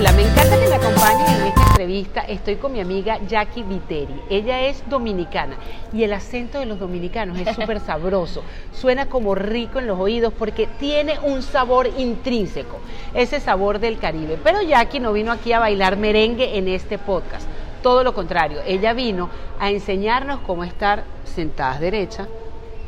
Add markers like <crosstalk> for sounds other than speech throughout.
Hola, me encanta que me acompañen en esta entrevista. Estoy con mi amiga Jackie Viteri. Ella es dominicana y el acento de los dominicanos es <laughs> súper sabroso. Suena como rico en los oídos porque tiene un sabor intrínseco, ese sabor del Caribe. Pero Jackie no vino aquí a bailar merengue en este podcast. Todo lo contrario, ella vino a enseñarnos cómo estar sentadas derecha,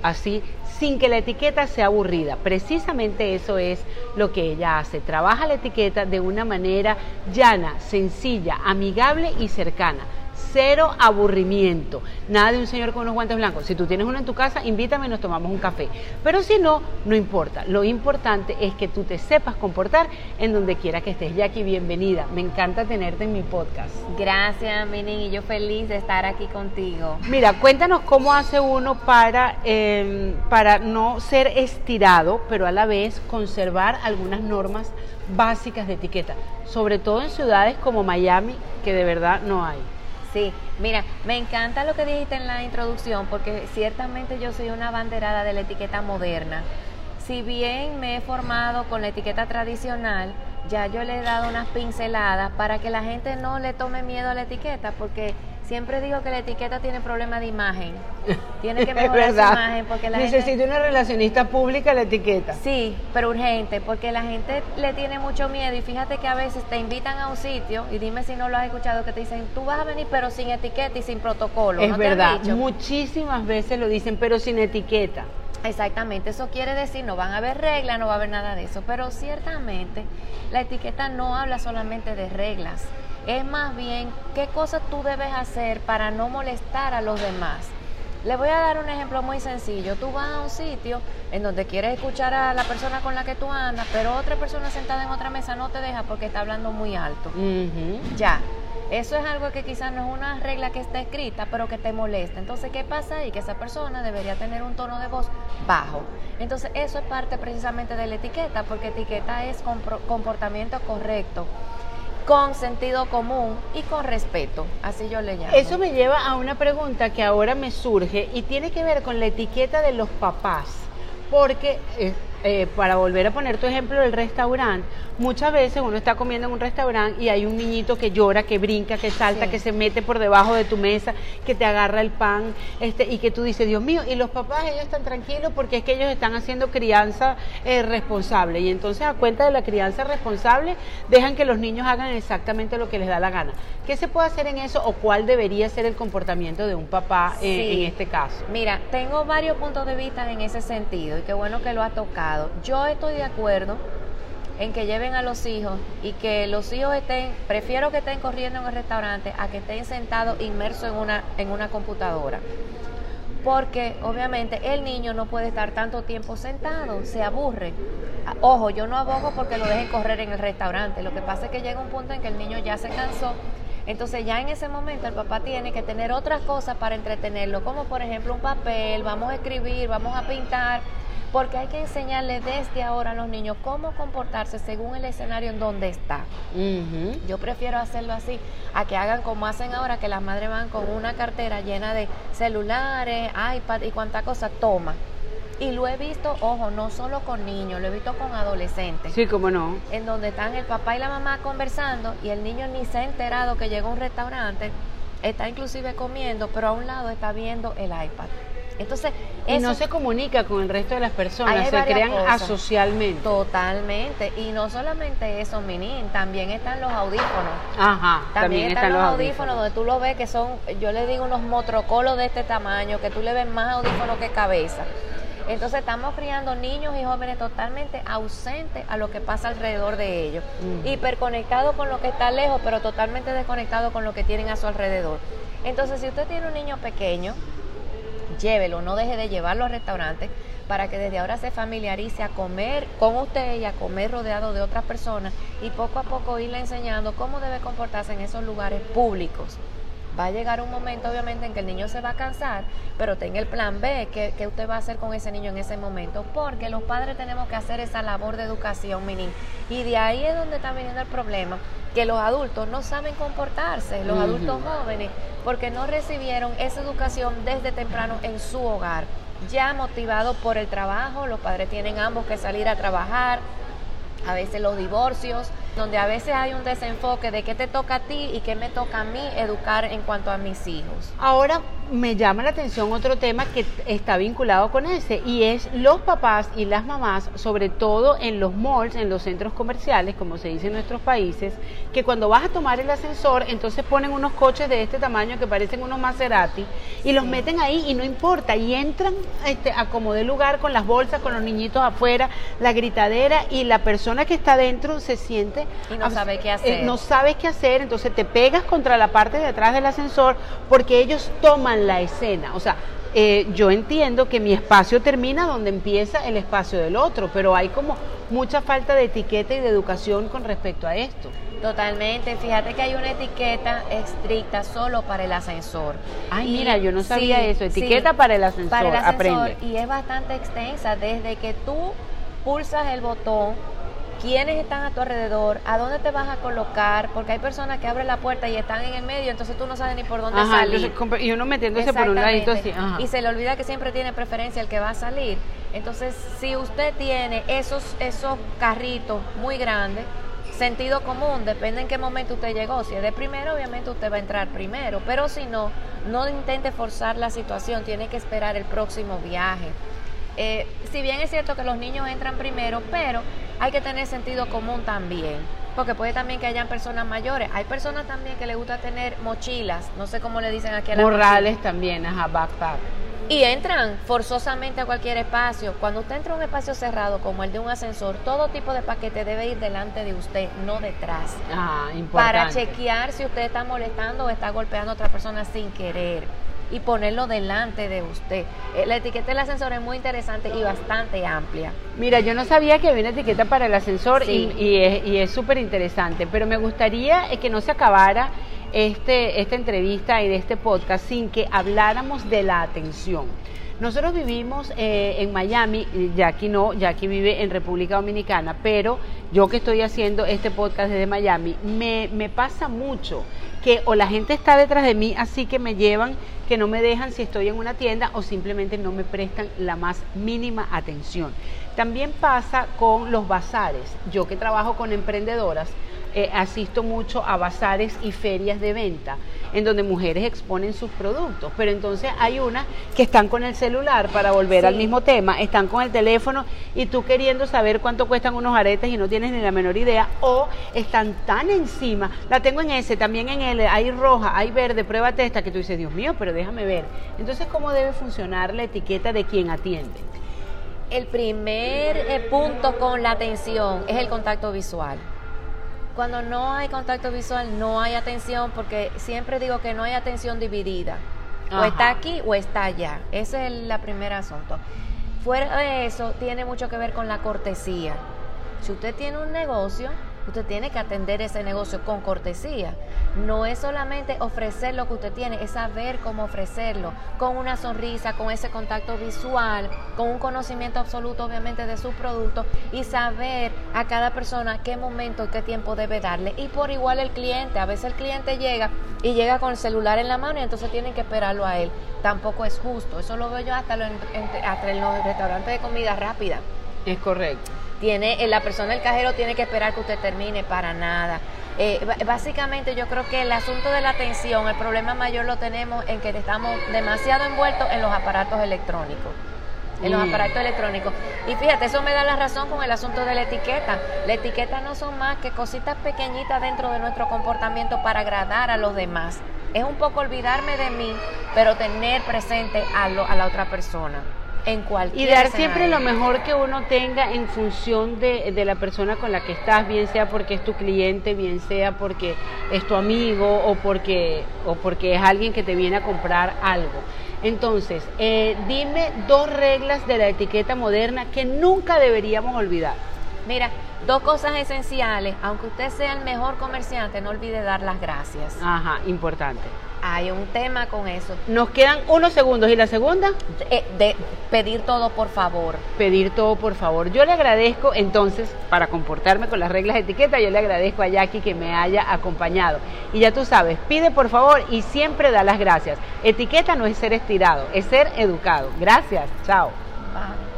así sin que la etiqueta sea aburrida. Precisamente eso es lo que ella hace. Trabaja la etiqueta de una manera llana, sencilla, amigable y cercana cero aburrimiento. Nada de un señor con unos guantes blancos. Si tú tienes uno en tu casa, invítame y nos tomamos un café. Pero si no, no importa. Lo importante es que tú te sepas comportar en donde quiera que estés. Jackie, bienvenida. Me encanta tenerte en mi podcast. Gracias, Mini, y yo feliz de estar aquí contigo. Mira, cuéntanos cómo hace uno para, em, para no ser estirado, pero a la vez conservar algunas normas básicas de etiqueta, sobre todo en ciudades como Miami, que de verdad no hay. Sí, mira, me encanta lo que dijiste en la introducción porque ciertamente yo soy una banderada de la etiqueta moderna. Si bien me he formado con la etiqueta tradicional, ya yo le he dado unas pinceladas para que la gente no le tome miedo a la etiqueta porque Siempre digo que la etiqueta tiene problema de imagen. <laughs> Tiene que mejorar su imagen porque la Necesita una relacionista pública la etiqueta. Sí, pero urgente, porque la gente le tiene mucho miedo y fíjate que a veces te invitan a un sitio y dime si no lo has escuchado que te dicen, tú vas a venir pero sin etiqueta y sin protocolo. Es verdad, muchísimas veces lo dicen pero sin etiqueta. Exactamente, eso quiere decir no van a haber reglas, no va a haber nada de eso, pero ciertamente la etiqueta no habla solamente de reglas, es más bien qué cosas tú debes hacer para no molestar a los demás. Le voy a dar un ejemplo muy sencillo. Tú vas a un sitio en donde quieres escuchar a la persona con la que tú andas, pero otra persona sentada en otra mesa no te deja porque está hablando muy alto. Ya. Eso es algo que quizás no es una regla que está escrita, pero que te molesta. Entonces, ¿qué pasa ahí? Que esa persona debería tener un tono de voz bajo. Entonces, eso es parte precisamente de la etiqueta, porque etiqueta es comportamiento correcto con sentido común y con respeto, así yo le llamo. Eso me lleva a una pregunta que ahora me surge y tiene que ver con la etiqueta de los papás, porque eh, eh, para volver a poner tu ejemplo del restaurante, muchas veces uno está comiendo en un restaurante y hay un niñito que llora, que brinca, que salta, que se mete por debajo de tu mesa, que te agarra el pan, este, y que tú dices, Dios mío, y los papás ellos están tranquilos porque es que ellos están haciendo crianza eh, responsable. Y entonces a cuenta de la crianza responsable, dejan que los niños hagan exactamente lo que les da la gana. ¿Qué se puede hacer en eso o cuál debería ser el comportamiento de un papá eh, en este caso? Mira, tengo varios puntos de vista en ese sentido y qué bueno que lo ha tocado yo estoy de acuerdo en que lleven a los hijos y que los hijos estén, prefiero que estén corriendo en el restaurante a que estén sentados inmersos en una, en una computadora. Porque obviamente el niño no puede estar tanto tiempo sentado, se aburre. Ojo, yo no abogo porque lo dejen correr en el restaurante. Lo que pasa es que llega un punto en que el niño ya se cansó entonces ya en ese momento el papá tiene que tener otras cosas para entretenerlo, como por ejemplo un papel, vamos a escribir, vamos a pintar, porque hay que enseñarle desde ahora a los niños cómo comportarse según el escenario en donde está. Yo prefiero hacerlo así, a que hagan como hacen ahora, que las madres van con una cartera llena de celulares, iPad y cuánta cosa toma. Y lo he visto, ojo, no solo con niños, lo he visto con adolescentes. Sí, cómo no. En donde están el papá y la mamá conversando y el niño ni se ha enterado que llegó a un restaurante, está inclusive comiendo, pero a un lado está viendo el iPad. Entonces, y no se comunica con el resto de las personas, se crean asocialmente. Totalmente. Y no solamente eso, Minin, también están los audífonos. Ajá. También, están, los audífonos, donde tú lo ves que son, yo le digo unos motrocolos de este tamaño, que tú le ves más audífonos que cabeza. Entonces estamos criando niños y jóvenes totalmente ausentes a lo que pasa alrededor de ellos, mm. hiperconectados con lo que está lejos, pero totalmente desconectados con lo que tienen a su alrededor. Entonces, si usted tiene un niño pequeño, llévelo, no deje de llevarlo al restaurante para que desde ahora se familiarice a comer con usted y a comer rodeado de otras personas y poco a poco irle enseñando cómo debe comportarse en esos lugares públicos. Va a llegar un momento, obviamente, en que el niño se va a cansar, pero tenga el plan B, ¿qué, usted va a hacer con ese niño en ese momento? Porque los padres tenemos que hacer esa labor de educación, mi Y de ahí es donde está viniendo el problema, que los adultos no saben comportarse, los adultos jóvenes, porque no recibieron esa educación desde temprano en su hogar. Ya motivados por el trabajo, los padres tienen ambos que salir a trabajar, a veces los divorcios, donde a veces hay un desenfoque de qué te toca a ti y qué me toca a mí educar en cuanto a mis hijos. Ahora me llama la atención otro tema que está vinculado con ese y es los papás y las mamás, sobre todo en los malls, en los centros comerciales, como se dice en nuestros países, que cuando vas a tomar el ascensor, entonces ponen unos coches de este tamaño que parecen unos Maserati y los meten ahí y no importa, y entran este, a como de lugar con las bolsas, con los niñitos afuera, la gritadera y la persona que está dentro se siente... Y no sabe qué hacer. Eh, no sabes qué hacer, entonces te pegas contra la parte de atrás del ascensor porque ellos toman la escena. O sea, eh, yo entiendo que mi espacio termina donde empieza el espacio del otro, pero hay como mucha falta de etiqueta y de educación con respecto a esto. Totalmente, fíjate que hay una etiqueta estricta solo para el ascensor. Ay, mira, yo no sabía eso, etiqueta para el ascensor, para el ascensor aprende. y es bastante extensa desde que tú pulsas el botón quiénes están a tu alrededor, a dónde te vas a colocar, porque hay personas que abren la puerta y están en el medio, entonces tú no sabes ni por dónde Ajá, salir. entonces, y uno metiéndose por un ladito así. ajá. Y se le olvida que siempre tiene preferencia el que va a salir. Entonces, si usted tiene esos, esos carritos muy grandes, sentido común, depende en qué momento usted llegó. Si es de primero, obviamente usted va a entrar primero, pero si no, no intente forzar la situación, tiene que esperar el próximo viaje. Eh, si bien es cierto que los niños entran primero, pero hay que tener sentido común también. Porque puede también que hayan personas mayores. Hay personas también que les gusta tener mochilas, no sé cómo le dicen aquí a la Morrales también, ajá, backpack. Y entran forzosamente a cualquier espacio. Cuando usted entra a un espacio cerrado como el de un ascensor, todo tipo de paquete debe ir delante de usted, no detrás. Ah, importante. Para chequear si usted está molestando o está golpeando a otra persona sin querer y ponerlo delante de usted. Eh, La etiqueta del ascensor es muy interesante y bastante amplia. Mira, yo no sabía que había una etiqueta para el ascensor Sí. y, y es- y es súper interesante, pero me gustaría eh, que no se acabara este, esta entrevista y de este podcast sin que habláramos de la atención. Nosotros vivimos eh, en Miami, Jackie no, Jackie vive en República Dominicana, pero yo que estoy haciendo este podcast desde Miami, me, me pasa mucho que o la gente está detrás de mí, así que me llevan, que no me dejan si estoy en una tienda o simplemente no me prestan la más mínima atención. También pasa con los bazares. Yo que trabajo con emprendedoras, eh, asisto mucho a bazares y ferias de venta en donde mujeres exponen sus productos, pero entonces hay unas que están con el celular para volver Sí. al mismo tema, están con el teléfono y tú queriendo saber cuánto cuestan unos aretes y no tienes ni la menor idea, o están tan encima, la tengo en ese, también en L, hay roja, hay verde, pruébate esta, que tú dices, Dios mío, pero déjame ver. Entonces, ¿cómo debe funcionar la etiqueta de quien atiende? El primer eh, punto con la atención es el contacto visual. Cuando no hay contacto visual, no hay atención, porque siempre digo que no hay atención dividida. O está aquí o está allá. Ese es el primer asunto. Fuera de eso, tiene mucho que ver con la cortesía. Si usted tiene un negocio, usted tiene que atender ese negocio con cortesía. No es solamente ofrecer lo que usted tiene, es saber cómo ofrecerlo, con una sonrisa, con ese contacto visual, con un conocimiento absoluto obviamente de su producto y saber a cada persona qué momento y qué tiempo debe darle. Y por igual el cliente, a veces el cliente llega y llega con el celular en la mano y entonces tienen que esperarlo a él. Tampoco es justo, eso lo veo yo hasta, lo hasta en los restaurantes de comida rápida Es correcto. tiene eh, la persona el cajero tiene que esperar que usted termine para nada. Eh, básicamente yo creo que el asunto de la atención el problema mayor lo tenemos en que estamos demasiado envueltos en los aparatos electrónicos en los Mm. aparatos electrónicos. Y fíjate eso me da la razón con el asunto de la etiqueta. La etiqueta no son más que cositas pequeñitas dentro de nuestro comportamiento para agradar a los demás. Es un poco olvidarme de mí pero tener presente a, lo- a la otra persona en cualquier Y dar siempre lo mejor que uno tenga en función de, de la persona con la que estás, bien sea porque es tu cliente, bien sea porque es tu amigo o porque, o porque es alguien que te viene a comprar algo. Entonces, eh, dime dos reglas de la etiqueta moderna que nunca deberíamos olvidar. Mira, dos cosas esenciales. Aunque usted sea el mejor comerciante, no olvide dar las gracias. Ajá, importante. Hay un tema con eso. Nos quedan unos segundos y la segunda, Eh, de pedir todo por favor. pedir todo por favor. Yo le agradezco entonces, para comportarme con las reglas de etiqueta, yo le agradezco a Jackie que me haya acompañado. Y ya tú sabes, pide por favor y siempre da las gracias. Etiqueta no es ser estirado, es ser educado. Gracias, chao. Bye.